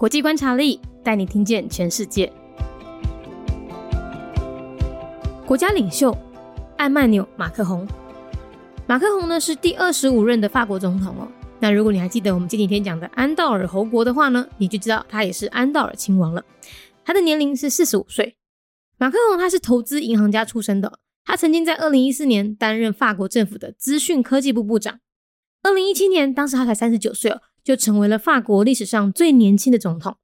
国际观察力带你听见全世界。国家领袖艾曼纽·马克宏，马克宏呢是第二十五任的法国总统哦。那如果你还记得我们前几天讲的安道尔侯国的话呢，你就知道他也是安道尔亲王了。他的年龄是四十五岁。马克宏他是投资银行家出身的，他曾经在二零一四年担任法国政府的资讯科技部部长。二零一七年，当时他才三十九岁哦。就成为了法国历史上最年轻的总统。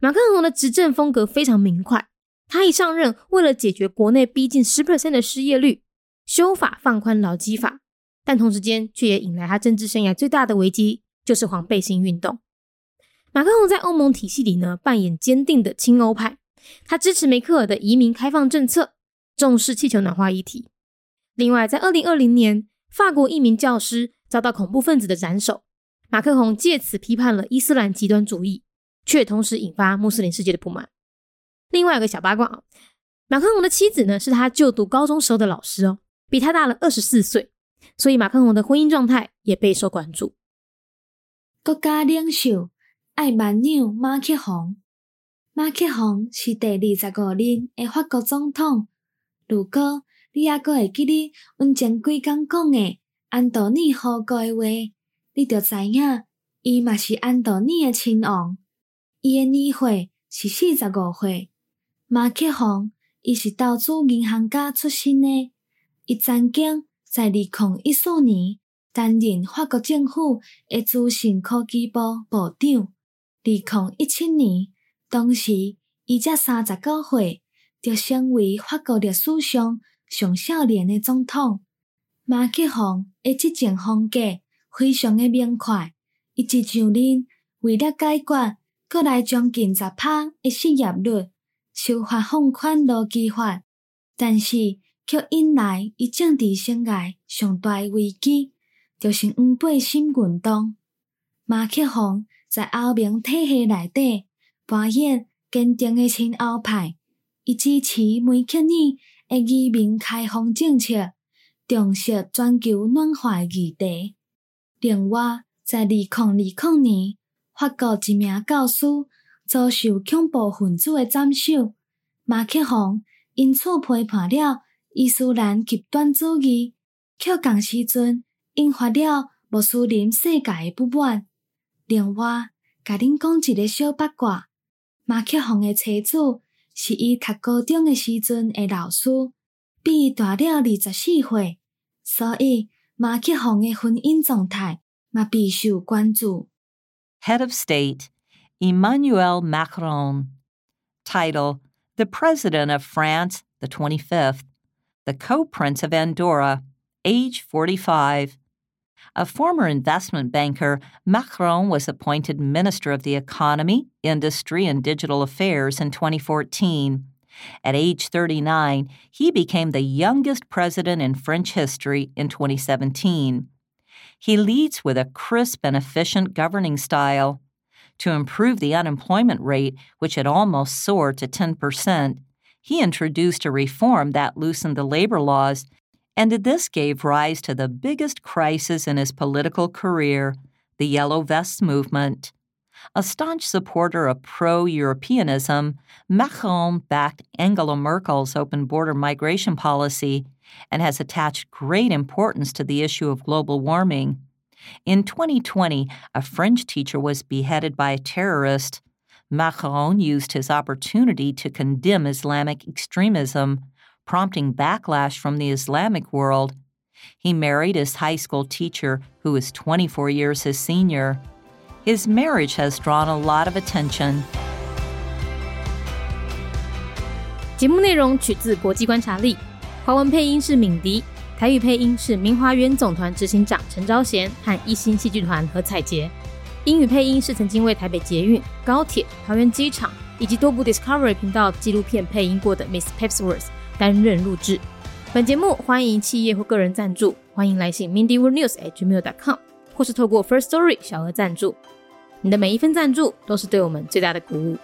马克龙的执政风格非常明快，他一上任，为了解决国内逼近十 percent 的失业率，修法放宽劳基法，但同时间却也引来他政治生涯最大的危机，就是黄背心运动。马克龙在欧盟体系里呢，扮演坚定的亲欧派，他支持梅克尔的移民开放政策，重视气球暖化议题。另外，在二零二零年，法国一名教师遭到恐怖分子的斩首。马克宏借此批判了伊斯兰极端主义，却同时引发穆斯林世界的不满。另外有个小八卦啊，马克宏的妻子呢是他就读高中时候的老师哦，比他大了二十四岁，所以马克宏的婚姻状态也备受关注。国家领袖艾曼纽马克宏，马克宏是第二十五任的法国总统。如果你还阁会记得阮前几工讲的安东尼好过的话。你着知影，伊嘛是安东尼的亲王。伊的年岁是四十五岁。马克宏，伊是投资银行家出身的。伊曾经在二零一四年担任法国政府的资讯科技部部长。二零一七年，当时伊才三十九岁，就成为法国历史上上少年的总统。马克宏的执政风格。非常的明快，伊一上任，为了解决国内将近十趴的失业率，修法放宽劳基法，但是却引来伊政治生涯上大诶危机，就是黄背心运动。马克宏在欧盟体系内底扮演坚定的亲欧派，伊支持梅克尔诶移民开放政策，重视全球暖化议题。另外，在二零二零年，法国一名教师遭受恐怖分子的斩首，马克宏因此批判了伊斯兰极端主义，却同时阵引发了穆斯林世界的不满。另外，甲恁讲一个小八卦：马克宏的妻子是伊读高中的时阵的老师，比伊大了二十四岁，所以。马克宏的婚姻状态嘛备受关注。Head of State Emmanuel Macron. Title The President of France, the 25th. The Co Prince of Andorra, age 45. A former investment banker, Macron was appointed Minister of the Economy, Industry, and Digital Affairs in 2014. At age 39, he became the youngest president in French history in 2017. He leads with a crisp and efficient governing style. To improve the unemployment rate, which had almost soared to 10%, he introduced a reform that loosened the labor laws, and this gave rise to the biggest crisis in his political career the Yellow Vests movement. A staunch supporter of pro Europeanism, Macron backed Angela Merkel's open border migration policy and has attached great importance to the issue of global warming. In 2020, a French teacher was beheaded by a terrorist. Macron used his opportunity to condemn Islamic extremism, prompting backlash from the Islamic world. He married his high school teacher, who is 24 years his senior. His marriage has drawn a lot of attention. 节目内容取自国际观察力，华文配音是敏迪，台语配音是明华园总团执行长陈昭贤和一星戏剧团何彩杰，英语配音是曾经为台北捷运、高铁、桃园机场以及多部 Discovery 频道纪录片配音过的 Miss Pepsworth 担任录制。本节目欢迎企业或个人赞助，欢迎来信 mindyworldnews@gmail.com，或是透过 First Story 小额赞助。你的每一份赞助都是对我们最大的鼓舞。